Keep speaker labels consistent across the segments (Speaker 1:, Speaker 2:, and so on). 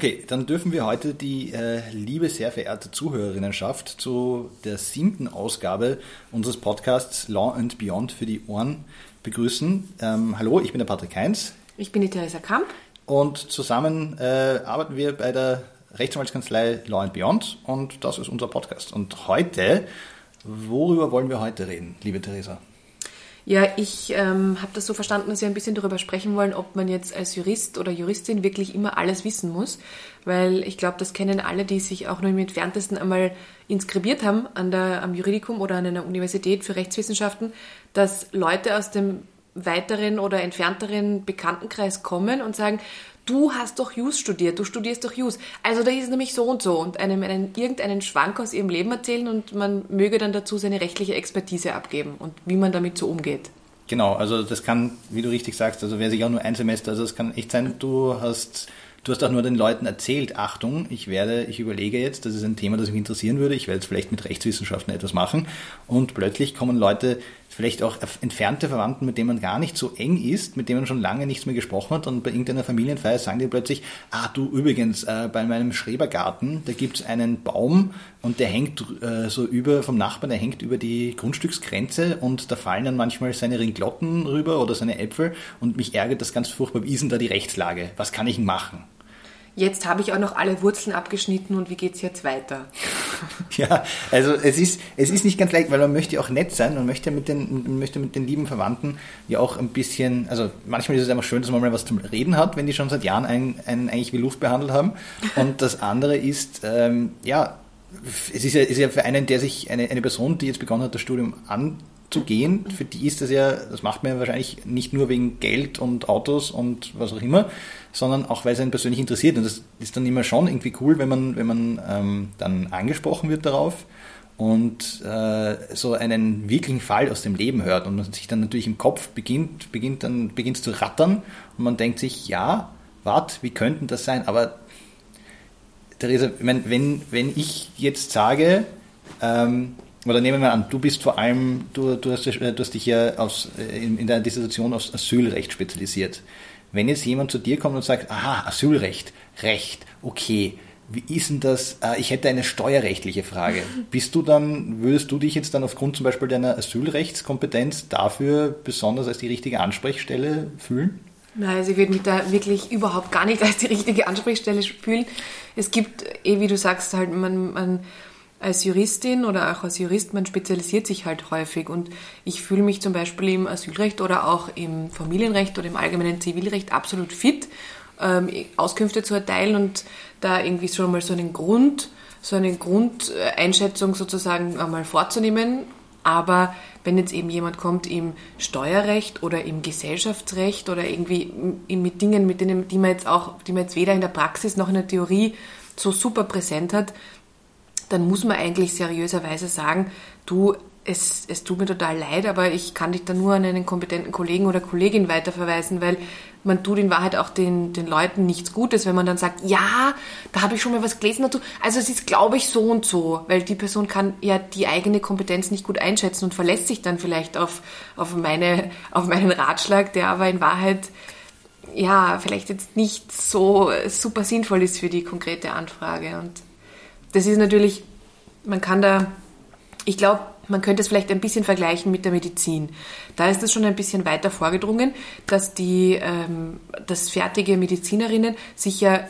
Speaker 1: Okay, dann dürfen wir heute die äh, liebe, sehr verehrte Zuhörerinnenschaft zu der siebten Ausgabe unseres Podcasts Law and Beyond für die Ohren begrüßen. Ähm, hallo, ich bin der Patrick Heinz.
Speaker 2: Ich bin die Theresa Kamp.
Speaker 1: Und zusammen äh, arbeiten wir bei der Rechtsanwaltskanzlei Law and Beyond und das ist unser Podcast. Und heute, worüber wollen wir heute reden, liebe Theresa?
Speaker 2: Ja, ich ähm, habe das so verstanden, dass wir ein bisschen darüber sprechen wollen, ob man jetzt als Jurist oder Juristin wirklich immer alles wissen muss. Weil ich glaube, das kennen alle, die sich auch nur im entferntesten einmal inskribiert haben an der, am Juridikum oder an einer Universität für Rechtswissenschaften, dass Leute aus dem weiteren oder entfernteren Bekanntenkreis kommen und sagen, du hast doch Jus studiert, du studierst doch Jus. Also da ist es nämlich so und so und einem einen, irgendeinen Schwank aus ihrem Leben erzählen und man möge dann dazu seine rechtliche Expertise abgeben und wie man damit so umgeht.
Speaker 1: Genau, also das kann, wie du richtig sagst, also wäre sich auch nur ein Semester, also es kann echt sein, du hast Du hast auch nur den Leuten erzählt, Achtung, ich werde, ich überlege jetzt, das ist ein Thema, das mich interessieren würde, ich werde jetzt vielleicht mit Rechtswissenschaften etwas machen und plötzlich kommen Leute, vielleicht auch entfernte Verwandten, mit denen man gar nicht so eng ist, mit denen man schon lange nichts mehr gesprochen hat und bei irgendeiner Familienfeier sagen die plötzlich, ah du übrigens, äh, bei meinem Schrebergarten, da gibt's einen Baum und der hängt äh, so über vom Nachbarn, der hängt über die Grundstücksgrenze und da fallen dann manchmal seine Ringlotten rüber oder seine Äpfel und mich ärgert das ganz furchtbar, wie ist denn da die Rechtslage? Was kann ich machen?
Speaker 2: Jetzt habe ich auch noch alle Wurzeln abgeschnitten und wie geht es jetzt weiter?
Speaker 1: Ja, also es ist, es ist nicht ganz leicht, weil man möchte auch nett sein und möchte mit den, möchte mit den lieben Verwandten ja auch ein bisschen, also manchmal ist es einfach schön, dass man mal was zum Reden hat, wenn die schon seit Jahren einen, einen eigentlich wie Luft behandelt haben. Und das andere ist, ähm, ja, es ist ja, ist ja für einen, der sich, eine, eine Person, die jetzt begonnen hat, das Studium an zu gehen. Für die ist das ja, das macht man ja wahrscheinlich nicht nur wegen Geld und Autos und was auch immer, sondern auch weil es einen persönlich interessiert. Und das ist dann immer schon irgendwie cool, wenn man, wenn man ähm, dann angesprochen wird darauf und äh, so einen wirklichen Fall aus dem Leben hört und man sich dann natürlich im Kopf beginnt, beginnt dann beginnt zu rattern und man denkt sich, ja, warte, wie könnten das sein? Aber Theresa, ich meine, wenn, wenn ich jetzt sage, ähm, oder nehmen wir an, du bist vor allem, du, du, hast, du hast dich ja aus, in, in deiner Dissertation aufs Asylrecht spezialisiert. Wenn jetzt jemand zu dir kommt und sagt, aha, Asylrecht, Recht, okay, wie ist denn das? Äh, ich hätte eine steuerrechtliche Frage. Bist du dann, würdest du dich jetzt dann aufgrund zum Beispiel deiner Asylrechtskompetenz dafür besonders als die richtige Ansprechstelle fühlen?
Speaker 2: Nein, also ich würde mich da wirklich überhaupt gar nicht als die richtige Ansprechstelle fühlen. Es gibt, eh wie du sagst, halt, man, man als Juristin oder auch als Jurist, man spezialisiert sich halt häufig und ich fühle mich zum Beispiel im Asylrecht oder auch im Familienrecht oder im allgemeinen Zivilrecht absolut fit, ähm, Auskünfte zu erteilen und da irgendwie schon mal so einen Grund, so eine Grundeinschätzung sozusagen einmal vorzunehmen. Aber wenn jetzt eben jemand kommt im Steuerrecht oder im Gesellschaftsrecht oder irgendwie mit Dingen, mit denen, die man jetzt auch, die man jetzt weder in der Praxis noch in der Theorie so super präsent hat, dann muss man eigentlich seriöserweise sagen, du, es, es tut mir total leid, aber ich kann dich da nur an einen kompetenten Kollegen oder Kollegin weiterverweisen, weil man tut in Wahrheit auch den, den Leuten nichts Gutes, wenn man dann sagt, ja, da habe ich schon mal was gelesen dazu. Also es ist, glaube ich, so und so, weil die Person kann ja die eigene Kompetenz nicht gut einschätzen und verlässt sich dann vielleicht auf, auf, meine, auf meinen Ratschlag, der aber in Wahrheit ja vielleicht jetzt nicht so super sinnvoll ist für die konkrete Anfrage. Und das ist natürlich, man kann da, ich glaube, man könnte es vielleicht ein bisschen vergleichen mit der Medizin. Da ist es schon ein bisschen weiter vorgedrungen, dass die, ähm, dass fertige Medizinerinnen sich ja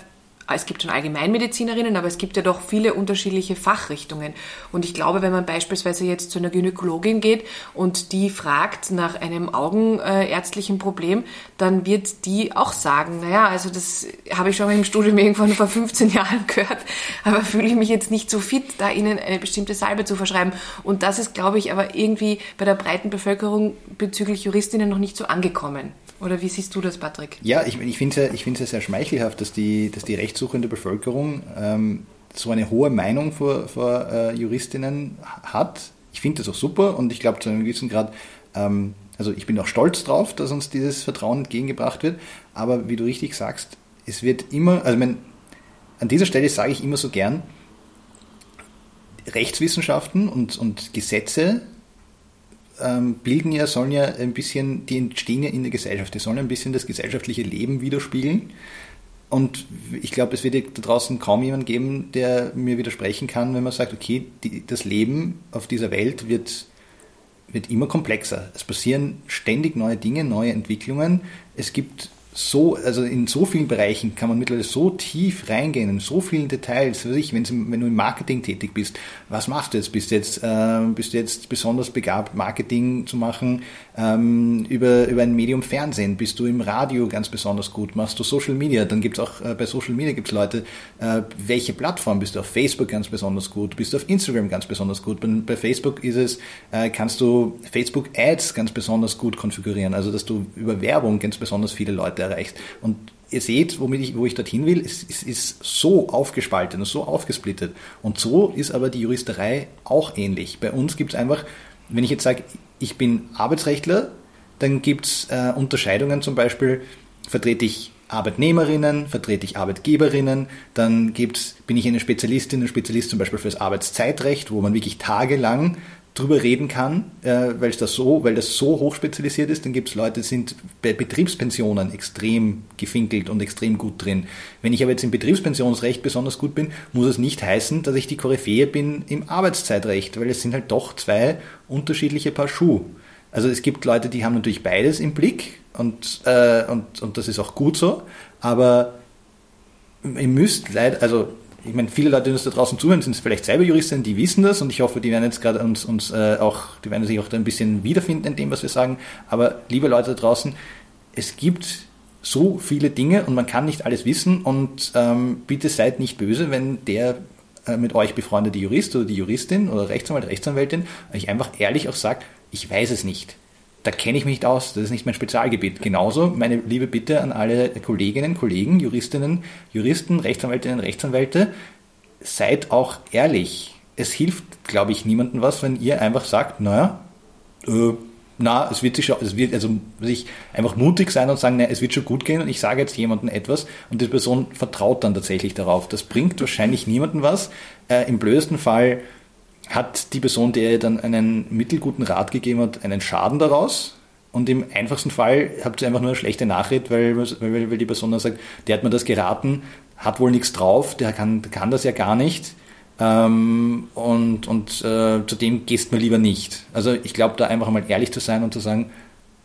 Speaker 2: es gibt schon Allgemeinmedizinerinnen, aber es gibt ja doch viele unterschiedliche Fachrichtungen. Und ich glaube, wenn man beispielsweise jetzt zu einer Gynäkologin geht und die fragt nach einem augenärztlichen Problem, dann wird die auch sagen, naja, also das habe ich schon mal im Studium irgendwann vor 15 Jahren gehört, aber fühle ich mich jetzt nicht so fit, da ihnen eine bestimmte Salbe zu verschreiben. Und das ist, glaube ich, aber irgendwie bei der breiten Bevölkerung bezüglich Juristinnen noch nicht so angekommen. Oder wie siehst du das, Patrick?
Speaker 1: Ja, ich, ich finde es ja, ja sehr schmeichelhaft, dass die, dass die rechtssuchende Bevölkerung ähm, so eine hohe Meinung vor, vor äh, Juristinnen hat. Ich finde das auch super und ich glaube zu einem gewissen Grad, ähm, also ich bin auch stolz drauf, dass uns dieses Vertrauen entgegengebracht wird. Aber wie du richtig sagst, es wird immer, also mein, an dieser Stelle sage ich immer so gern, Rechtswissenschaften und, und Gesetze bilden ja, sollen ja ein bisschen, die entstehen ja in der Gesellschaft, die sollen ein bisschen das gesellschaftliche Leben widerspiegeln. und ich glaube, es wird da draußen kaum jemand geben, der mir widersprechen kann, wenn man sagt, okay, die, das Leben auf dieser Welt wird, wird immer komplexer. Es passieren ständig neue Dinge, neue Entwicklungen. Es gibt so, also in so vielen Bereichen kann man mittlerweile so tief reingehen, in so vielen Details. Was ich, wenn, du im Marketing tätig bist, was machst du jetzt? Bist du jetzt, äh, bist du jetzt besonders begabt, Marketing zu machen ähm, über, über ein Medium Fernsehen? Bist du im Radio ganz besonders gut? Machst du Social Media? Dann gibt es auch äh, bei Social Media gibt es Leute, äh, welche Plattform bist du auf Facebook ganz besonders gut? Bist du auf Instagram ganz besonders gut? Bei, bei Facebook ist es, äh, kannst du Facebook Ads ganz besonders gut konfigurieren, also dass du über Werbung ganz besonders viele Leute erreichst. Und ihr seht, womit ich, wo ich dorthin will, es, es ist so aufgespaltet und so aufgesplittet. Und so ist aber die Juristerei auch ähnlich. Bei uns gibt es einfach, wenn ich jetzt sage, ich bin Arbeitsrechtler, dann gibt es äh, Unterscheidungen zum Beispiel, vertrete ich Arbeitnehmerinnen, vertrete ich Arbeitgeberinnen, dann gibt's, bin ich eine Spezialistin, ein Spezialist zum Beispiel fürs Arbeitszeitrecht, wo man wirklich tagelang drüber reden kann, äh, weil, das so, weil das so hoch spezialisiert ist, dann gibt es Leute, die sind bei Betriebspensionen extrem gefinkelt und extrem gut drin. Wenn ich aber jetzt im Betriebspensionsrecht besonders gut bin, muss es nicht heißen, dass ich die Koryphäe bin im Arbeitszeitrecht, weil es sind halt doch zwei unterschiedliche Paar Schuhe. Also es gibt Leute, die haben natürlich beides im Blick und, äh, und, und das ist auch gut so, aber ihr müsst leider, also ich meine, viele Leute, die uns da draußen zuhören, sind vielleicht selber Juristen, die wissen das und ich hoffe, die werden jetzt gerade uns, uns äh, auch, die werden sich auch da ein bisschen wiederfinden in dem, was wir sagen. Aber liebe Leute da draußen, es gibt so viele Dinge und man kann nicht alles wissen und ähm, bitte seid nicht böse, wenn der äh, mit euch befreundete Jurist oder die Juristin oder Rechtsanwalt, Rechtsanwältin euch einfach ehrlich auch sagt, ich weiß es nicht da kenne ich mich nicht aus, das ist nicht mein Spezialgebiet. Genauso meine liebe Bitte an alle Kolleginnen, Kollegen, Juristinnen, Juristen, Rechtsanwältinnen, Rechtsanwälte, seid auch ehrlich. Es hilft, glaube ich, niemandem was, wenn ihr einfach sagt, naja, äh, na, es wird sich schon, es wird, also sich einfach mutig sein und sagen, na, es wird schon gut gehen und ich sage jetzt jemandem etwas und die Person vertraut dann tatsächlich darauf. Das bringt wahrscheinlich niemandem was. Äh, Im blödesten Fall hat die Person, der ihr dann einen mittelguten Rat gegeben hat, einen Schaden daraus. Und im einfachsten Fall habt ihr einfach nur eine schlechte Nachricht, weil, weil, weil die Person dann sagt, der hat mir das geraten, hat wohl nichts drauf, der kann, kann das ja gar nicht. Ähm, und und äh, zu dem gehst mir lieber nicht. Also ich glaube, da einfach mal ehrlich zu sein und zu sagen,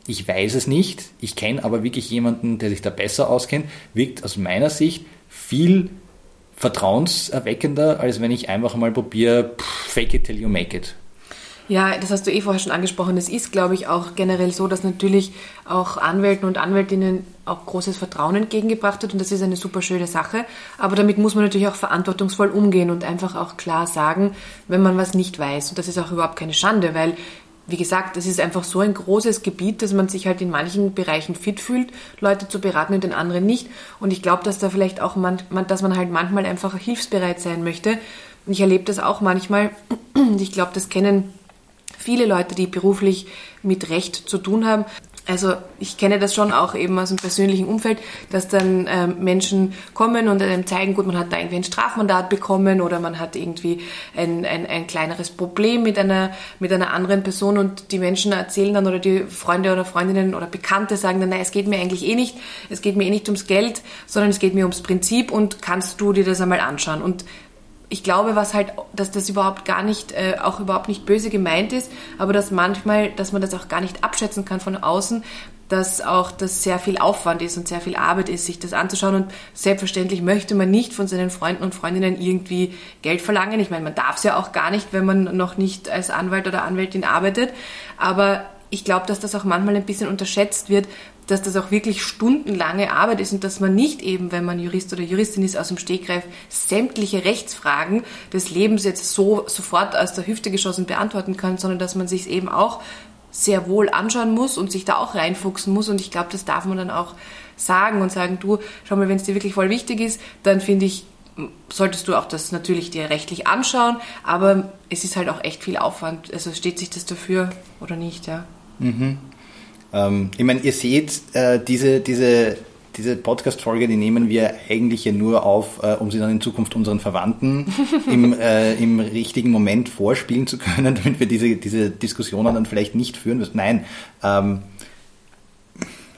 Speaker 1: ich weiß es nicht, ich kenne aber wirklich jemanden, der sich da besser auskennt, wirkt aus meiner Sicht viel vertrauenserweckender, als wenn ich einfach mal probiere, fake it till you make it.
Speaker 2: Ja, das hast du eh vorher schon angesprochen. Es ist, glaube ich, auch generell so, dass natürlich auch Anwälten und Anwältinnen auch großes Vertrauen entgegengebracht wird und das ist eine super schöne Sache. Aber damit muss man natürlich auch verantwortungsvoll umgehen und einfach auch klar sagen, wenn man was nicht weiß. Und das ist auch überhaupt keine Schande, weil wie gesagt, es ist einfach so ein großes Gebiet, dass man sich halt in manchen Bereichen fit fühlt, Leute zu beraten und in anderen nicht. Und ich glaube, dass da vielleicht auch man, dass man halt manchmal einfach hilfsbereit sein möchte. Ich erlebe das auch manchmal. Ich glaube, das kennen viele Leute, die beruflich mit Recht zu tun haben, also ich kenne das schon auch eben aus dem persönlichen Umfeld, dass dann ähm, Menschen kommen und einem zeigen, gut, man hat da irgendwie ein Strafmandat bekommen oder man hat irgendwie ein, ein, ein kleineres Problem mit einer, mit einer anderen Person und die Menschen erzählen dann oder die Freunde oder Freundinnen oder Bekannte sagen dann, nein, es geht mir eigentlich eh nicht, es geht mir eh nicht ums Geld, sondern es geht mir ums Prinzip und kannst du dir das einmal anschauen. Und ich glaube, was halt, dass das überhaupt gar nicht, äh, auch überhaupt nicht böse gemeint ist, aber dass manchmal, dass man das auch gar nicht abschätzen kann von außen, dass auch das sehr viel Aufwand ist und sehr viel Arbeit ist, sich das anzuschauen. Und selbstverständlich möchte man nicht von seinen Freunden und Freundinnen irgendwie Geld verlangen. Ich meine, man darf es ja auch gar nicht, wenn man noch nicht als Anwalt oder Anwältin arbeitet. Aber ich glaube, dass das auch manchmal ein bisschen unterschätzt wird, dass das auch wirklich stundenlange Arbeit ist und dass man nicht eben, wenn man Jurist oder Juristin ist, aus dem Stegreif sämtliche Rechtsfragen des Lebens jetzt so sofort aus der Hüfte geschossen beantworten kann, sondern dass man sich eben auch sehr wohl anschauen muss und sich da auch reinfuchsen muss. Und ich glaube, das darf man dann auch sagen und sagen, du, schau mal, wenn es dir wirklich voll wichtig ist, dann finde ich, solltest du auch das natürlich dir rechtlich anschauen, aber es ist halt auch echt viel Aufwand. Also steht sich das dafür oder nicht, ja.
Speaker 1: Mhm. Ähm, ich meine, ihr seht, äh, diese, diese, diese Podcast-Folge, die nehmen wir eigentlich ja nur auf, äh, um sie dann in Zukunft unseren Verwandten im, äh, im richtigen Moment vorspielen zu können, damit wir diese, diese Diskussionen dann vielleicht nicht führen müssen. Nein, ähm,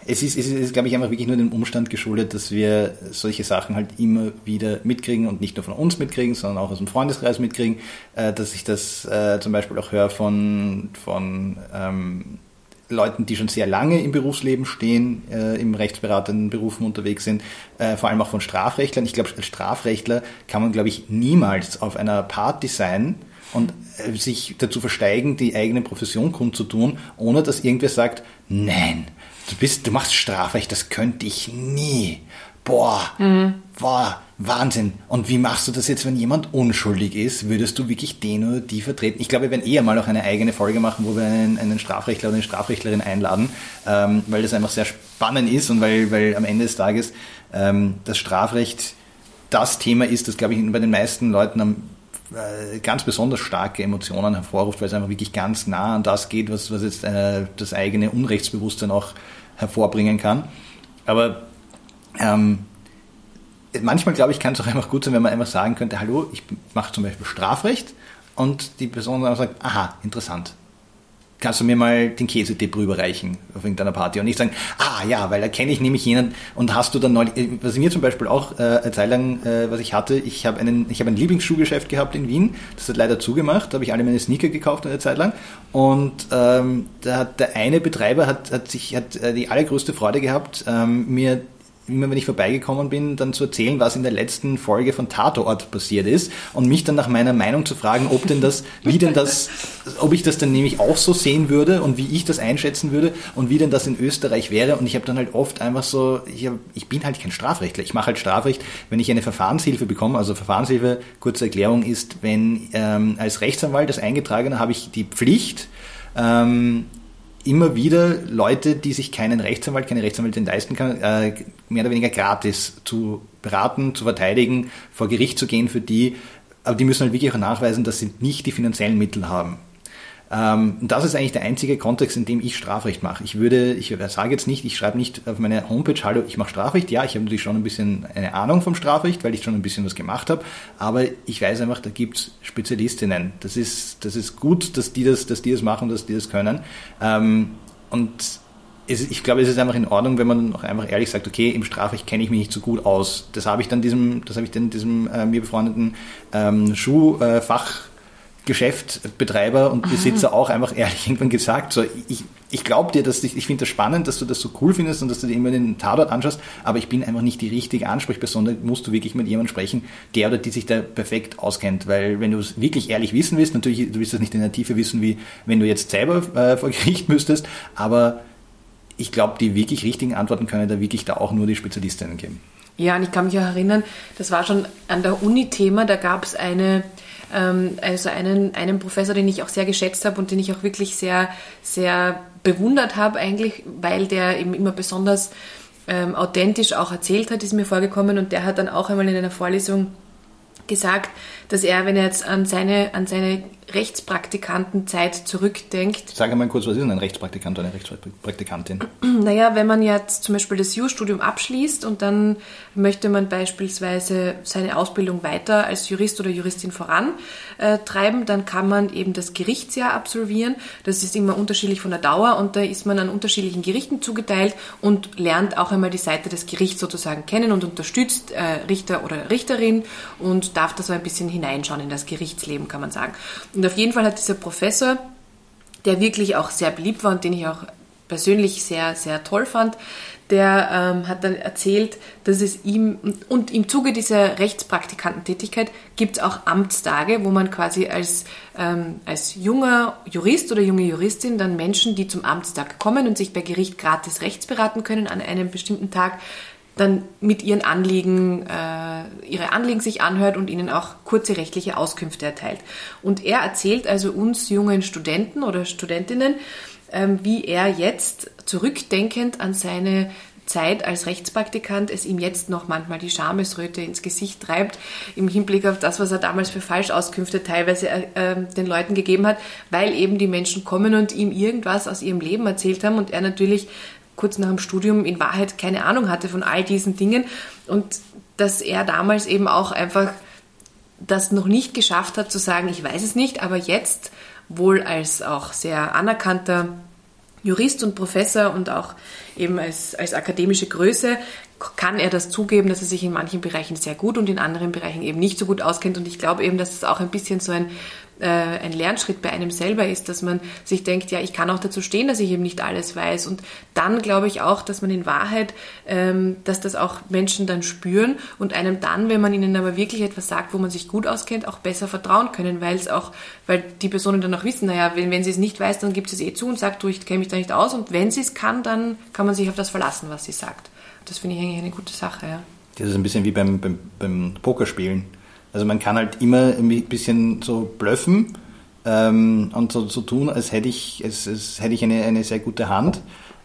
Speaker 1: es ist, es ist, glaube ich, einfach wirklich nur dem Umstand geschuldet, dass wir solche Sachen halt immer wieder mitkriegen und nicht nur von uns mitkriegen, sondern auch aus dem Freundeskreis mitkriegen, äh, dass ich das äh, zum Beispiel auch höre von, von ähm, Leuten, die schon sehr lange im Berufsleben stehen, äh, im rechtsberatenden Berufen unterwegs sind, äh, vor allem auch von Strafrechtlern. Ich glaube, als Strafrechtler kann man, glaube ich, niemals auf einer Party sein und äh, sich dazu versteigen, die eigene Profession kundzutun, ohne dass irgendwer sagt, nein, du bist, du machst Strafrecht, das könnte ich nie. Boah, mhm. boah, Wahnsinn. Und wie machst du das jetzt, wenn jemand unschuldig ist? Würdest du wirklich den oder die vertreten? Ich glaube, wir werden eher mal auch eine eigene Folge machen, wo wir einen, einen Strafrechtler oder eine Strafrechtlerin einladen, ähm, weil das einfach sehr spannend ist und weil, weil am Ende des Tages ähm, das Strafrecht das Thema ist, das, glaube ich, bei den meisten Leuten am äh, ganz besonders starke Emotionen hervorruft, weil es einfach wirklich ganz nah an das geht, was, was jetzt äh, das eigene Unrechtsbewusstsein auch hervorbringen kann. Aber ähm, manchmal, glaube ich, kann es auch einfach gut sein, wenn man einfach sagen könnte, hallo, ich mache zum Beispiel Strafrecht und die Person dann sagt, aha, interessant. Kannst du mir mal den Käsetipp rüberreichen auf irgendeiner Party? Und nicht sagen, ah ja, weil da kenne ich nämlich jenen und hast du dann neulich, äh, was mir zum Beispiel auch äh, eine Zeit lang, äh, was ich hatte, ich habe einen, ich habe ein Lieblingsschuhgeschäft gehabt in Wien, das hat leider zugemacht, da habe ich alle meine Sneaker gekauft eine Zeit lang. Und ähm, da hat der eine Betreiber hat, hat sich hat äh, die allergrößte Freude gehabt, ähm, mir immer wenn ich vorbeigekommen bin, dann zu erzählen, was in der letzten Folge von Tatort passiert ist und mich dann nach meiner Meinung zu fragen, ob denn das, wie denn das, ob ich das dann nämlich auch so sehen würde und wie ich das einschätzen würde und wie denn das in Österreich wäre. Und ich habe dann halt oft einfach so, ich, hab, ich bin halt kein Strafrechtler. Ich mache halt Strafrecht, wenn ich eine Verfahrenshilfe bekomme. Also Verfahrenshilfe, kurze Erklärung, ist, wenn ähm, als Rechtsanwalt, als Eingetragener, habe ich die Pflicht, ähm, immer wieder Leute, die sich keinen Rechtsanwalt, keine Rechtsanwältin leisten kann, äh, mehr oder weniger gratis zu beraten, zu verteidigen, vor Gericht zu gehen für die, aber die müssen halt wirklich auch nachweisen, dass sie nicht die finanziellen Mittel haben. Ähm, das ist eigentlich der einzige Kontext, in dem ich Strafrecht mache. Ich würde, ich sage jetzt nicht, ich schreibe nicht auf meine Homepage, hallo, ich mache Strafrecht. Ja, ich habe natürlich schon ein bisschen eine Ahnung vom Strafrecht, weil ich schon ein bisschen was gemacht habe. Aber ich weiß einfach, da gibt's Spezialistinnen. Das ist, das ist gut, dass die das, dass die das machen, dass die das können. Ähm, und es, ich glaube, es ist einfach in Ordnung, wenn man auch einfach ehrlich sagt, okay, im Strafrecht kenne ich mich nicht so gut aus. Das habe ich dann diesem, das habe ich dann diesem äh, mir befreundeten ähm, Schuhfach Geschäftsbetreiber und Besitzer auch einfach ehrlich irgendwann gesagt, so ich, ich glaube dir, dass ich, ich finde das spannend, dass du das so cool findest und dass du dir immer den Tatort anschaust, aber ich bin einfach nicht die richtige Ansprechperson, da musst du wirklich mit jemandem sprechen, der oder die sich da perfekt auskennt, weil wenn du es wirklich ehrlich wissen willst, natürlich, du willst das nicht in der Tiefe wissen, wie wenn du jetzt selber äh, vor Gericht müsstest, aber ich glaube, die wirklich richtigen Antworten können da wirklich da auch nur die Spezialistinnen geben.
Speaker 2: Ja, und ich kann mich auch erinnern, das war schon an der Uni Thema, da gab es eine also einen, einen Professor, den ich auch sehr geschätzt habe und den ich auch wirklich sehr, sehr bewundert habe eigentlich, weil der eben immer besonders ähm, authentisch auch erzählt hat, ist mir vorgekommen. Und der hat dann auch einmal in einer Vorlesung gesagt, dass er, wenn er jetzt an seine, an seine Rechtspraktikantenzeit zurückdenkt.
Speaker 1: Sag einmal kurz, was ist denn ein Rechtspraktikant oder eine Rechtspraktikantin?
Speaker 2: Naja, wenn man jetzt zum Beispiel das Jurastudium abschließt und dann möchte man beispielsweise seine Ausbildung weiter als Jurist oder Juristin vorantreiben, dann kann man eben das Gerichtsjahr absolvieren. Das ist immer unterschiedlich von der Dauer und da ist man an unterschiedlichen Gerichten zugeteilt und lernt auch einmal die Seite des Gerichts sozusagen kennen und unterstützt äh, Richter oder Richterin und darf da so ein bisschen hineinschauen in das Gerichtsleben, kann man sagen. Und auf jeden Fall hat dieser Professor, der wirklich auch sehr beliebt war und den ich auch persönlich sehr, sehr toll fand, der ähm, hat dann erzählt, dass es ihm und im Zuge dieser Rechtspraktikantentätigkeit gibt es auch Amtstage, wo man quasi als, ähm, als junger Jurist oder junge Juristin dann Menschen, die zum Amtstag kommen und sich bei Gericht gratis rechtsberaten können an einem bestimmten Tag, dann mit ihren Anliegen, äh, ihre Anliegen sich anhört und ihnen auch kurze rechtliche Auskünfte erteilt. Und er erzählt also uns jungen Studenten oder Studentinnen, ähm, wie er jetzt zurückdenkend an seine Zeit als Rechtspraktikant es ihm jetzt noch manchmal die Schamesröte ins Gesicht treibt, im Hinblick auf das, was er damals für Falschauskünfte teilweise äh, ähm, den Leuten gegeben hat, weil eben die Menschen kommen und ihm irgendwas aus ihrem Leben erzählt haben und er natürlich kurz nach dem Studium in Wahrheit keine Ahnung hatte von all diesen Dingen und dass er damals eben auch einfach das noch nicht geschafft hat zu sagen, ich weiß es nicht, aber jetzt wohl als auch sehr anerkannter Jurist und Professor und auch eben als, als akademische Größe kann er das zugeben, dass er sich in manchen Bereichen sehr gut und in anderen Bereichen eben nicht so gut auskennt. Und ich glaube eben, dass es auch ein bisschen so ein ein Lernschritt bei einem selber ist, dass man sich denkt, ja, ich kann auch dazu stehen, dass ich eben nicht alles weiß. Und dann glaube ich auch, dass man in Wahrheit, ähm, dass das auch Menschen dann spüren und einem dann, wenn man ihnen aber wirklich etwas sagt, wo man sich gut auskennt, auch besser vertrauen können, weil es auch, weil die Personen dann auch wissen, naja, wenn, wenn sie es nicht weiß, dann gibt es eh zu und sagt, du, ich kenne mich da nicht aus. Und wenn sie es kann, dann kann man sich auf das verlassen, was sie sagt. Das finde ich eigentlich eine gute Sache, ja.
Speaker 1: Das ist ein bisschen wie beim, beim, beim Pokerspielen also man kann halt immer ein bisschen so blöffen ähm, und so, so tun, als hätte ich, als, als hätte ich eine, eine sehr gute Hand.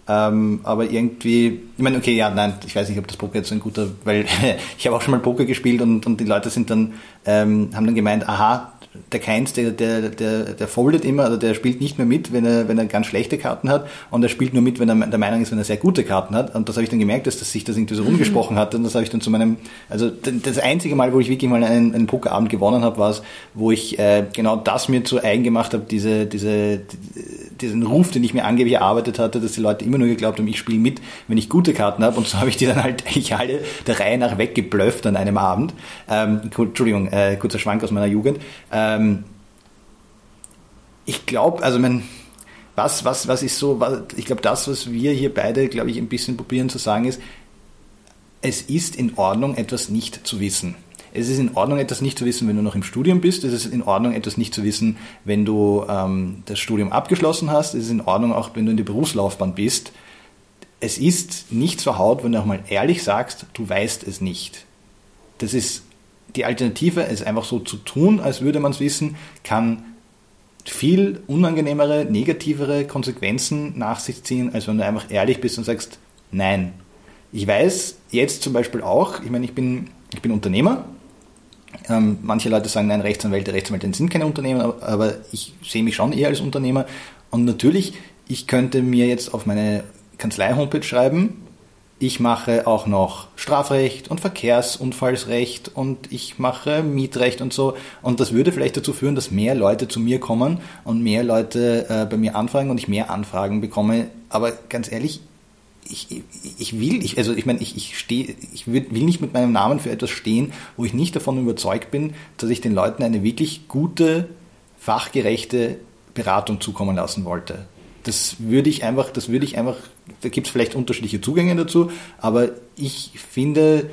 Speaker 1: Ähm, aber irgendwie, ich meine, okay, ja, nein, ich weiß nicht, ob das Poker jetzt so ein guter, weil ich habe auch schon mal Poker gespielt und, und die Leute sind dann, ähm, haben dann gemeint, aha, der Keins, der, der, der, der foldet immer, also der spielt nicht mehr mit, wenn er, wenn er ganz schlechte Karten hat und er spielt nur mit, wenn er der Meinung ist, wenn er sehr gute Karten hat. Und das habe ich dann gemerkt, dass das sich das irgendwie so rumgesprochen hat. Und das habe ich dann zu meinem, also das einzige Mal, wo ich wirklich mal einen, einen Pokerabend gewonnen habe, war es, wo ich äh, genau das mir zu eigen gemacht habe, diese, diese, diesen Ruf, den ich mir angeblich erarbeitet hatte, dass die Leute immer nur geglaubt haben, ich spiele mit, wenn ich gute Karten habe. Und so habe ich die dann halt eigentlich alle der Reihe nach weggeblufft an einem Abend. Ähm, Entschuldigung, äh, kurzer Schwank aus meiner Jugend. Ähm, ich glaube, also mein, was, was, was ist so, was, ich glaube, das, was wir hier beide, glaube ich, ein bisschen probieren zu sagen, ist, es ist in Ordnung, etwas nicht zu wissen. Es ist in Ordnung, etwas nicht zu wissen, wenn du noch im Studium bist. Es ist in Ordnung, etwas nicht zu wissen, wenn du ähm, das Studium abgeschlossen hast. Es ist in Ordnung, auch wenn du in der Berufslaufbahn bist. Es ist nicht verhaut, wenn du auch mal ehrlich sagst, du weißt es nicht. Das ist die Alternative, es einfach so zu tun, als würde man es wissen, kann viel unangenehmere, negativere Konsequenzen nach sich ziehen, als wenn du einfach ehrlich bist und sagst, nein. Ich weiß jetzt zum Beispiel auch, ich meine, ich bin, ich bin Unternehmer. Ähm, manche Leute sagen, nein, Rechtsanwälte, Rechtsanwälte sind keine Unternehmer, aber ich sehe mich schon eher als Unternehmer. Und natürlich, ich könnte mir jetzt auf meine Kanzlei-Homepage schreiben, ich mache auch noch Strafrecht und Verkehrsunfallsrecht und ich mache Mietrecht und so. Und das würde vielleicht dazu führen, dass mehr Leute zu mir kommen und mehr Leute äh, bei mir anfragen und ich mehr Anfragen bekomme. Aber ganz ehrlich, ich, ich will, ich, also ich meine, ich, ich stehe, ich will nicht mit meinem Namen für etwas stehen, wo ich nicht davon überzeugt bin, dass ich den Leuten eine wirklich gute, fachgerechte Beratung zukommen lassen wollte. Das würde ich einfach, das würde ich einfach da gibt es vielleicht unterschiedliche Zugänge dazu, aber ich finde,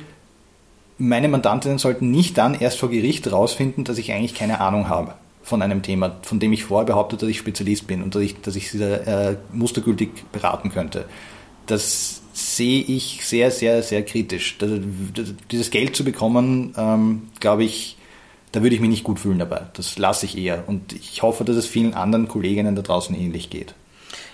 Speaker 1: meine Mandantinnen sollten nicht dann erst vor Gericht herausfinden, dass ich eigentlich keine Ahnung habe von einem Thema, von dem ich vorher behauptet, dass ich Spezialist bin und dass ich, dass ich sie äh, mustergültig beraten könnte. Das sehe ich sehr, sehr, sehr kritisch. Das, dieses Geld zu bekommen, ähm, glaube ich, da würde ich mich nicht gut fühlen dabei. Das lasse ich eher. Und ich hoffe, dass es vielen anderen Kolleginnen da draußen ähnlich geht.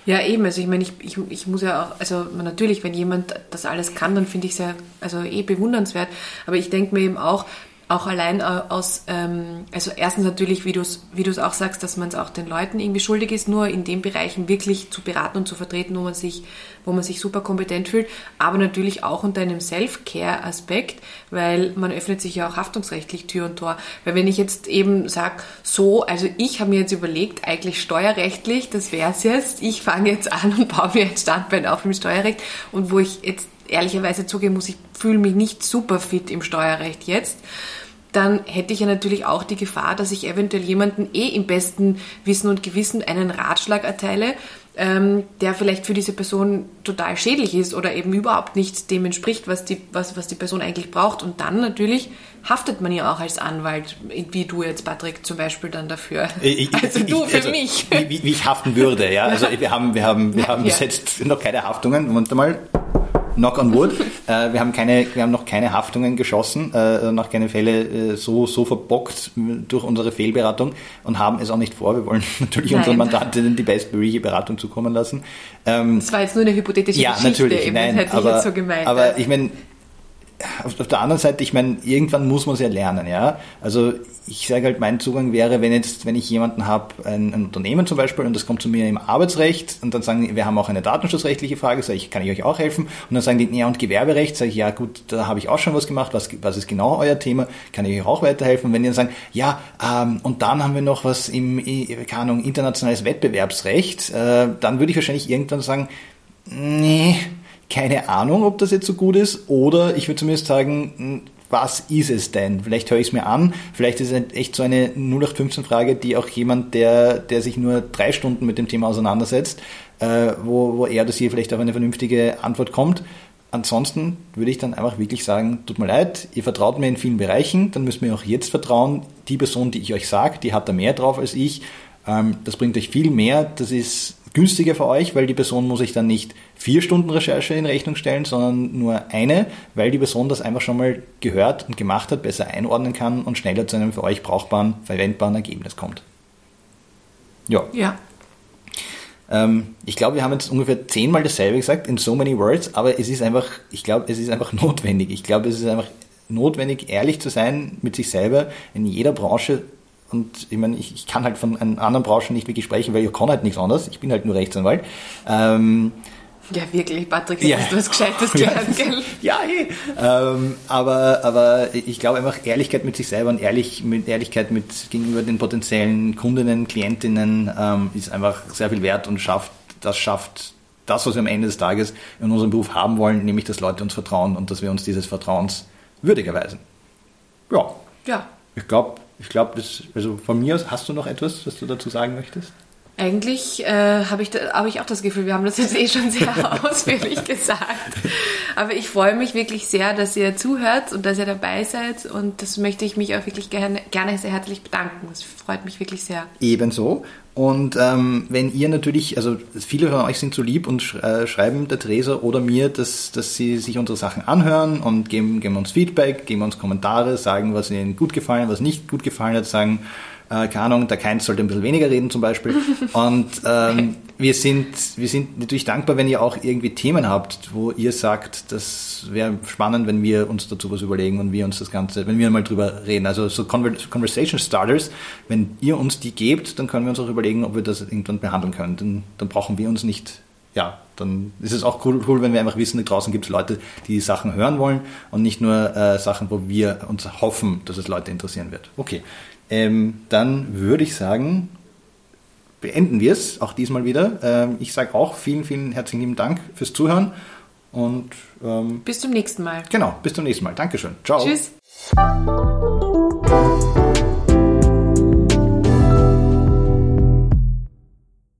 Speaker 2: Ja, eben. Also ich meine, ich, ich, ich muss ja auch, also natürlich, wenn jemand das alles kann, dann finde ich es ja also eh bewundernswert. Aber ich denke mir eben auch, auch allein aus, ähm, also erstens natürlich, wie du es wie du's auch sagst, dass man es auch den Leuten irgendwie schuldig ist, nur in den Bereichen wirklich zu beraten und zu vertreten, wo man sich, wo man sich super kompetent fühlt, aber natürlich auch unter einem Self-Care-Aspekt, weil man öffnet sich ja auch haftungsrechtlich Tür und Tor. Weil wenn ich jetzt eben sage, so, also ich habe mir jetzt überlegt, eigentlich steuerrechtlich, das wäre es jetzt, ich fange jetzt an und baue mir ein Standbein auf im Steuerrecht und wo ich jetzt ehrlicherweise zugeben muss, ich fühle mich nicht super fit im Steuerrecht jetzt, dann hätte ich ja natürlich auch die Gefahr, dass ich eventuell jemanden eh im besten Wissen und Gewissen einen Ratschlag erteile, ähm, der vielleicht für diese Person total schädlich ist oder eben überhaupt nicht dem entspricht, was die, was, was die Person eigentlich braucht. Und dann natürlich haftet man ja auch als Anwalt, wie du jetzt, Patrick, zum Beispiel dann dafür.
Speaker 1: Ich, also du ich, für also, mich. Wie, wie, ich haften würde, ja. Also wir haben, wir haben, wir haben ja. bis jetzt noch keine Haftungen. Moment mal knock on wood. äh, wir, haben keine, wir haben noch keine Haftungen geschossen, äh, noch keine Fälle äh, so, so verbockt durch unsere Fehlberatung und haben es auch nicht vor. Wir wollen natürlich nein. unseren Mandantinnen die bestmögliche Beratung zukommen lassen.
Speaker 2: Ähm, das war jetzt nur eine hypothetische
Speaker 1: ja,
Speaker 2: Geschichte.
Speaker 1: Natürlich,
Speaker 2: eben,
Speaker 1: nein, aber, so aber ich meine, auf, auf der anderen Seite, ich meine, irgendwann muss man es ja lernen, ja. Also ich sage halt, mein Zugang wäre, wenn jetzt, wenn ich jemanden habe, ein, ein, Unternehmen zum Beispiel, und das kommt zu mir im Arbeitsrecht, und dann sagen, wir haben auch eine datenschutzrechtliche Frage, sage ich, kann ich euch auch helfen? Und dann sagen die, ja, und Gewerberecht, sage ich, ja gut, da habe ich auch schon was gemacht, was, was ist genau euer Thema, kann ich euch auch weiterhelfen? Und wenn die dann sagen, ja, ähm, und dann haben wir noch was im, keine Ahnung, internationales Wettbewerbsrecht, äh, dann würde ich wahrscheinlich irgendwann sagen, nee, keine Ahnung, ob das jetzt so gut ist, oder ich würde zumindest sagen, was ist es denn? Vielleicht höre ich es mir an, vielleicht ist es echt so eine 0815-Frage, die auch jemand, der, der sich nur drei Stunden mit dem Thema auseinandersetzt, äh, wo, wo er das hier vielleicht auf eine vernünftige Antwort kommt. Ansonsten würde ich dann einfach wirklich sagen, tut mir leid, ihr vertraut mir in vielen Bereichen, dann müsst ihr auch jetzt vertrauen. Die Person, die ich euch sage, die hat da mehr drauf als ich. Ähm, das bringt euch viel mehr, das ist günstiger für euch, weil die Person muss sich dann nicht vier Stunden Recherche in Rechnung stellen, sondern nur eine, weil die Person das einfach schon mal gehört und gemacht hat, besser einordnen kann und schneller zu einem für euch brauchbaren, verwendbaren Ergebnis kommt. Ja.
Speaker 2: Ja.
Speaker 1: Ähm, ich glaube, wir haben jetzt ungefähr zehnmal dasselbe gesagt, in so many words, aber es ist einfach, ich glaube, es ist einfach notwendig. Ich glaube, es ist einfach notwendig, ehrlich zu sein mit sich selber in jeder Branche und ich meine, ich, ich kann halt von einer anderen Branche nicht wirklich sprechen, weil ich kann halt nichts anderes. Ich bin halt nur Rechtsanwalt. Ähm,
Speaker 2: ja, wirklich, Patrick, ja. hast du was Gescheites gelernt, gell?
Speaker 1: Ja, hey. ähm, aber, aber ich glaube einfach, Ehrlichkeit mit sich selber und ehrlich, mit Ehrlichkeit mit gegenüber den potenziellen Kundinnen, Klientinnen ähm, ist einfach sehr viel wert und schafft, das schafft das, was wir am Ende des Tages in unserem Beruf haben wollen, nämlich, dass Leute uns vertrauen und dass wir uns dieses Vertrauens würdig erweisen. Ja.
Speaker 2: Ja.
Speaker 1: Ich glaube, ich glaube, also von mir aus, hast du noch etwas, was du dazu sagen möchtest?
Speaker 2: Eigentlich äh, habe ich, hab ich auch das Gefühl, wir haben das jetzt eh schon sehr ausführlich gesagt. Aber ich freue mich wirklich sehr, dass ihr zuhört und dass ihr dabei seid. Und das möchte ich mich auch wirklich gerne, gerne sehr herzlich bedanken. Das freut mich wirklich sehr.
Speaker 1: Ebenso. Und ähm, wenn ihr natürlich, also viele von euch sind so lieb und äh, schreiben der Theresa oder mir, dass, dass sie sich unsere Sachen anhören und geben, geben uns Feedback, geben uns Kommentare, sagen, was ihnen gut gefallen, was nicht gut gefallen hat, sagen, äh, keine Ahnung, der Keins sollte ein bisschen weniger reden zum Beispiel. Und ähm, wir, sind, wir sind natürlich dankbar, wenn ihr auch irgendwie Themen habt, wo ihr sagt, das wäre spannend, wenn wir uns dazu was überlegen und wir uns das Ganze, wenn wir mal drüber reden. Also so Conversation Starters, wenn ihr uns die gebt, dann können wir uns auch überlegen, ob wir das irgendwann behandeln können. Dann, dann brauchen wir uns nicht ja, dann ist es auch cool, cool, wenn wir einfach wissen, da draußen gibt es Leute, die die Sachen hören wollen und nicht nur äh, Sachen, wo wir uns hoffen, dass es Leute interessieren wird. Okay, ähm, dann würde ich sagen, beenden wir es auch diesmal wieder. Ähm, ich sage auch vielen, vielen herzlichen lieben Dank fürs Zuhören und
Speaker 2: ähm, bis zum nächsten Mal.
Speaker 1: Genau, bis zum nächsten Mal. Dankeschön. Ciao.
Speaker 2: Tschüss.